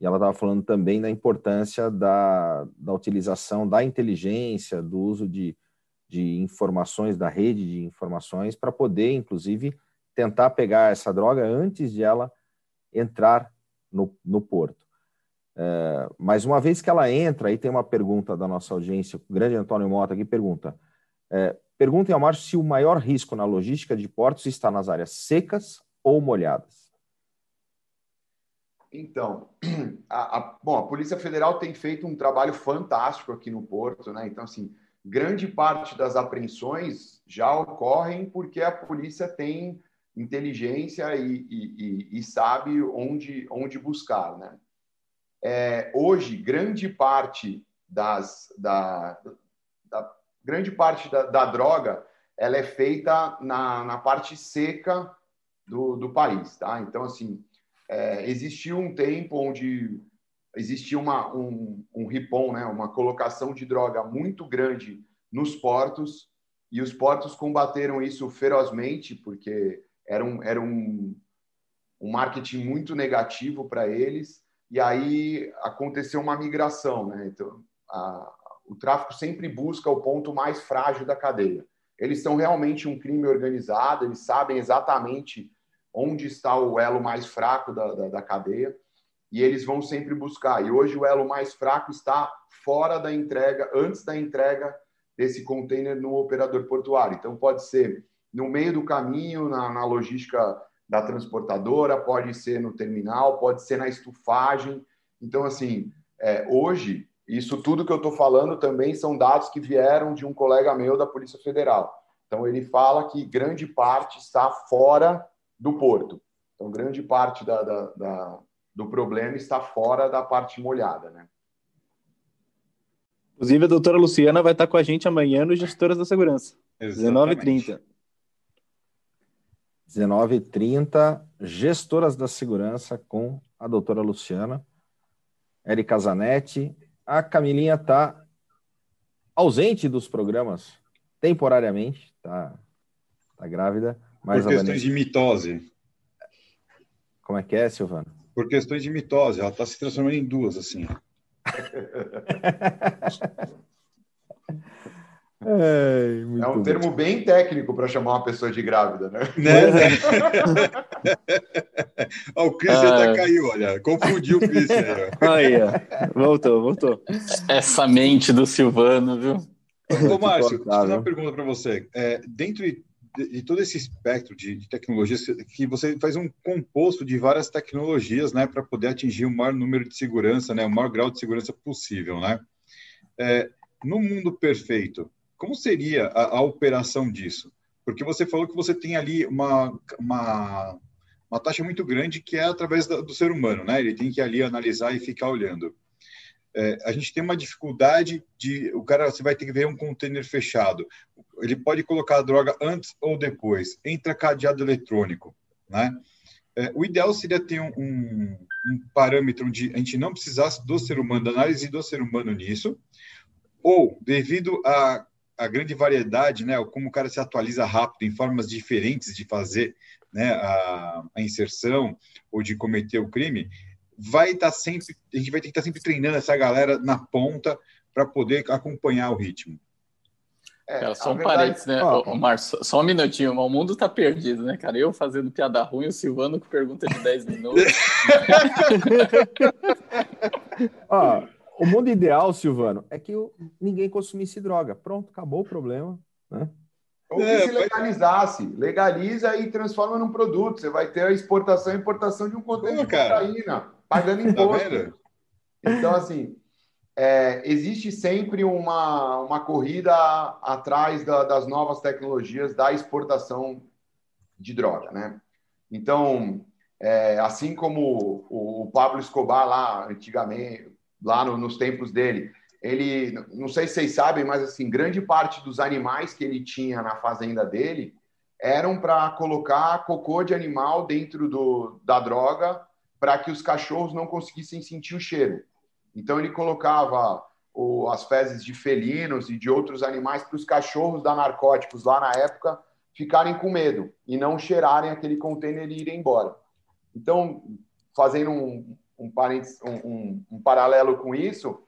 e ela estava falando também da importância da, da utilização da inteligência, do uso de, de informações, da rede de informações, para poder, inclusive, tentar pegar essa droga antes de ela entrar no, no porto. É, mas uma vez que ela entra, aí tem uma pergunta da nossa audiência, o grande Antônio Mota aqui pergunta, é, perguntem ao Márcio se o maior risco na logística de portos está nas áreas secas ou molhadas. Então, a, a, bom, a Polícia Federal tem feito um trabalho fantástico aqui no Porto, né? Então, assim, grande parte das apreensões já ocorrem porque a polícia tem inteligência e, e, e sabe onde, onde buscar, né? É, hoje, grande parte das, da, da grande parte da, da, droga ela é feita na, na parte seca do, do país, tá? Então, assim, é, existiu um tempo onde existia uma, um, um ripon, né, uma colocação de droga muito grande nos portos, e os portos combateram isso ferozmente, porque era um, era um, um marketing muito negativo para eles, e aí aconteceu uma migração. Né? Então, a, o tráfico sempre busca o ponto mais frágil da cadeia. Eles são realmente um crime organizado, eles sabem exatamente onde está o elo mais fraco da, da, da cadeia e eles vão sempre buscar. E hoje o elo mais fraco está fora da entrega, antes da entrega desse container no operador portuário. Então, pode ser no meio do caminho, na, na logística da transportadora, pode ser no terminal, pode ser na estufagem. Então, assim, é, hoje, isso tudo que eu estou falando também são dados que vieram de um colega meu da Polícia Federal. Então, ele fala que grande parte está fora do porto. Então, grande parte da, da, da, do problema está fora da parte molhada, né? Inclusive, a doutora Luciana vai estar com a gente amanhã no Gestoras da Segurança. 19h30. 19h30, Gestoras da Segurança com a doutora Luciana. Érica Zanetti. A Camilinha está ausente dos programas temporariamente, está tá grávida. Mas Por questões de mitose. Como é que é, Silvano? Por questões de mitose, ela está se transformando em duas, assim. [laughs] É, é um termo bem técnico para chamar uma pessoa de grávida, né? né? [laughs] o Christian até caiu, olha. Confundiu o Christian. Aí, voltou, voltou. Essa mente do Silvano, viu? Ô, Márcio, deixa eu fazer uma pergunta para você. É, dentro de todo esse espectro de, de, tecnologias, que você faz um composto de várias tecnologias, né, para poder atingir o maior número de segurança, né, o maior grau de segurança possível, né? É, no mundo perfeito, como seria a, a, operação disso? Porque você falou que você tem ali uma, uma, uma taxa muito grande que é através da, do ser humano, né? Ele tem que ali analisar e ficar olhando. É, a gente tem uma dificuldade de o cara você vai ter que ver um container fechado ele pode colocar a droga antes ou depois entra cadeado eletrônico né é, o ideal seria ter um, um, um, parâmetro onde a gente não precisasse do ser humano da análise do ser humano nisso ou devido a, a grande variedade né como o cara se atualiza rápido em formas diferentes de fazer né a, a inserção ou de cometer o crime vai estar tá sempre, a gente vai ter que estar tá sempre treinando essa galera na ponta para poder acompanhar o ritmo. É, cara, só um verdade... parênteses, né, oh, Márcio? Só um minutinho, o mundo tá perdido, né, cara? Eu fazendo piada ruim, o Silvano com pergunta de 10 minutos. [laughs] [laughs] Ó, o mundo ideal, Silvano, é que ninguém consumisse droga. Pronto, acabou o problema, né? Ou que é, se legalizasse, legaliza e transforma num produto. Você vai ter a exportação e importação de um contêiner de cocaína, pagando tá imposto. Tá então, assim, é, existe sempre uma, uma corrida atrás da, das novas tecnologias da exportação de droga, né? Então, é, assim como o, o, Pablo Escobar lá antigamente, lá no, nos tempos dele, ele, não sei se vocês sabem, mas assim, grande parte dos animais que ele tinha na fazenda dele eram para colocar cocô de animal dentro do, da droga para que os cachorros não conseguissem sentir o cheiro. Então ele colocava o, as fezes de felinos e de outros animais para os cachorros da narcóticos lá na época ficarem com medo e não cheirarem aquele container e irem embora. Então, fazendo um, um, um, um paralelo com isso,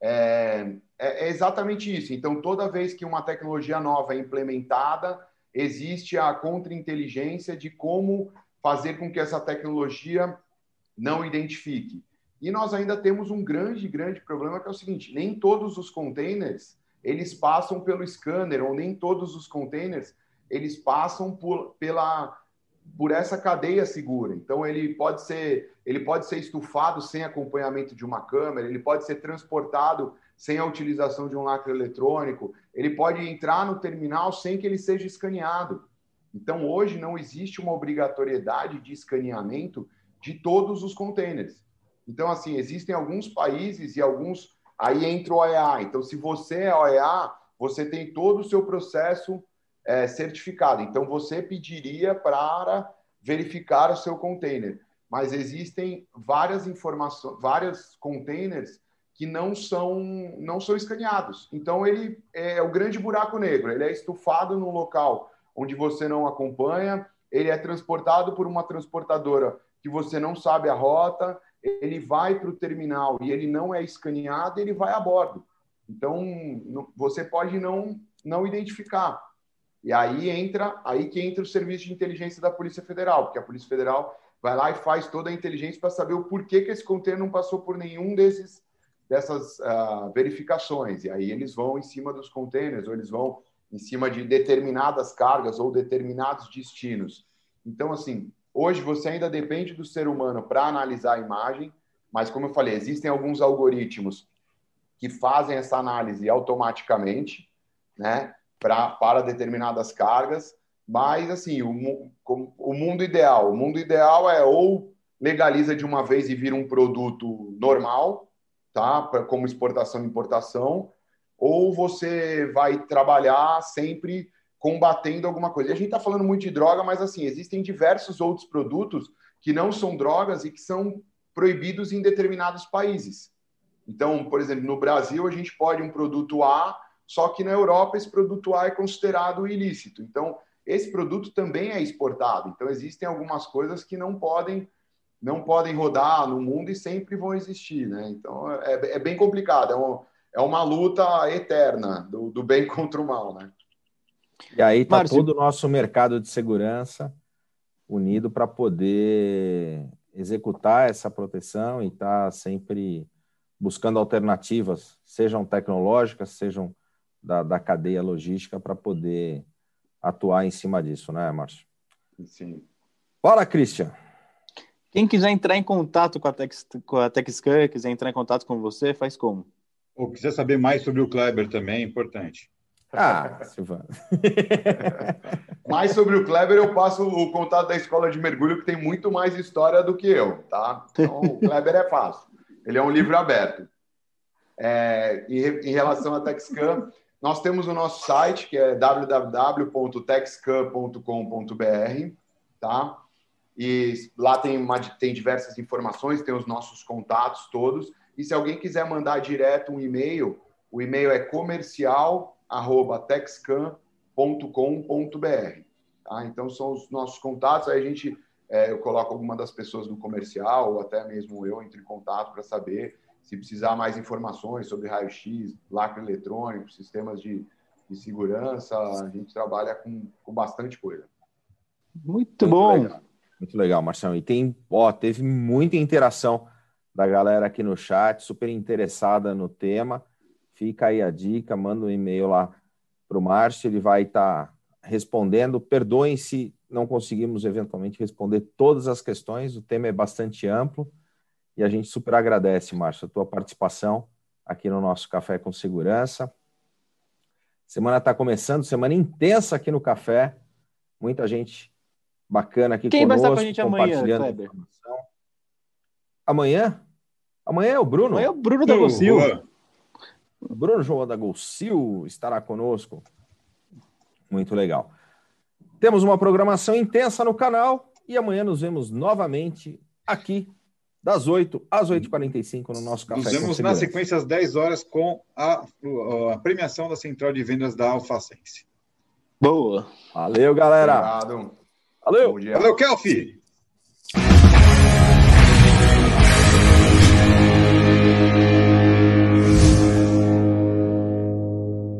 é, é, é exatamente isso. Então, toda vez que uma tecnologia nova é implementada, existe a contra-inteligência de como fazer com que essa tecnologia não identifique. E nós ainda temos um grande, grande problema que é o seguinte: nem todos os containers eles passam pelo scanner, ou nem todos os containers eles passam por, pela, por essa cadeia segura. Então ele pode ser ele pode ser estufado sem acompanhamento de uma câmera, ele pode ser transportado sem a utilização de um lacre eletrônico, ele pode entrar no terminal sem que ele seja escaneado. Então hoje não existe uma obrigatoriedade de escaneamento de todos os containers. Então assim, existem alguns países e alguns aí entra o OEA. Então se você é OEA, você tem todo o seu processo é, certificado. Então, você pediria para verificar o seu container. Mas existem várias informações, vários containers que não são, não são escaneados. Então, ele é o grande buraco negro. Ele é estufado num local onde você não acompanha, ele é transportado por uma transportadora que você não sabe a rota, ele vai para o terminal e ele não é escaneado, ele vai a bordo. Então, você pode não, não identificar. E aí entra, aí que entra o serviço de inteligência da Polícia Federal, porque a Polícia Federal vai lá e faz toda a inteligência para saber o porquê que esse container não passou por nenhum desses dessas uh, verificações. E aí eles vão em cima dos containers, ou eles vão em cima de determinadas cargas ou determinados destinos. Então, assim, hoje você ainda depende do ser humano para analisar a imagem, mas como eu falei, existem alguns algoritmos que fazem essa análise automaticamente, né? pra, para determinadas cargas, mas assim, o, o mundo ideal, o mundo ideal é ou legaliza de uma vez e vira um produto normal, tá? Pra, como exportação e importação, ou você vai trabalhar sempre combatendo alguma coisa. E a gente está falando muito de droga, mas assim, existem diversos outros produtos que não são drogas e que são proibidos em determinados países. Então, por exemplo, no Brasil, a gente pode um produto A só que na Europa esse produto A é considerado ilícito. Então, esse produto também é exportado. Então, existem algumas coisas que não podem não podem rodar no mundo e sempre vão existir, né? Então, é, é bem complicado. É, um, é uma luta eterna do, do, bem [laughs] contra o mal, né? E aí está todo o nosso mercado de segurança unido para poder executar essa proteção e estar tá sempre buscando alternativas, sejam tecnológicas, sejam da, da cadeia logística para poder atuar em cima disso, né, Márcio? Sim. Fala, Christian. Quem quiser entrar em contato com a, Tex, com a TechScan, quiser entrar em contato com você, faz como? Ou quiser saber mais sobre o Kleber também, é importante. Ah, Silvano. [laughs] mais sobre o Kleber, eu passo o contato da escola de mergulho, que tem muito mais história do que eu, tá? Então, o Kleber é fácil. Ele é um livro aberto. É, em, em relação à TechScan, nós temos o nosso site, que é www.texcan.com.br, tá? E lá tem, uma, tem diversas informações, tem os nossos contatos todos. E se alguém quiser mandar direto um e-mail, o e-mail é comercial@texcan.com.br. Tá? Então são os nossos contatos. Aí a gente, é, eu coloco alguma das pessoas do comercial ou até mesmo eu entro em contato para saber Se precisar mais informações sobre raio-x, lacre eletrônico, sistemas de, de, segurança, a gente trabalha com, com bastante coisa. Muito, Muito bom. Legal. Muito legal, Marcelo. E tem, ó, teve muita interação da galera aqui no chat, super interessada no tema. Fica aí a dica, manda um e-mail lá para o Márcio, ele vai estar tá respondendo. Perdoem se não conseguimos eventualmente responder todas as questões, o tema é bastante amplo e a gente super agradece, Márcio, a tua participação aqui no nosso Café com Segurança. Semana está começando, semana intensa aqui no Café, muita gente bacana aqui Quem conosco. Quem vai estar com a gente amanhã, Kleber? Amanhã? Amanhã é o Bruno? Amanhã é o Bruno da Gocil. Bruno João da Gocil estará conosco. Muito legal. Temos uma programação intensa no canal e amanhã nos vemos novamente aqui das 8 às 8h45 no nosso café. Nos vemos na sequência às 10 horas com a, a, premiação da Central de Vendas da Alfacense. Boa. Valeu, galera. Obrigado. Valeu. Valeu, Kelfi.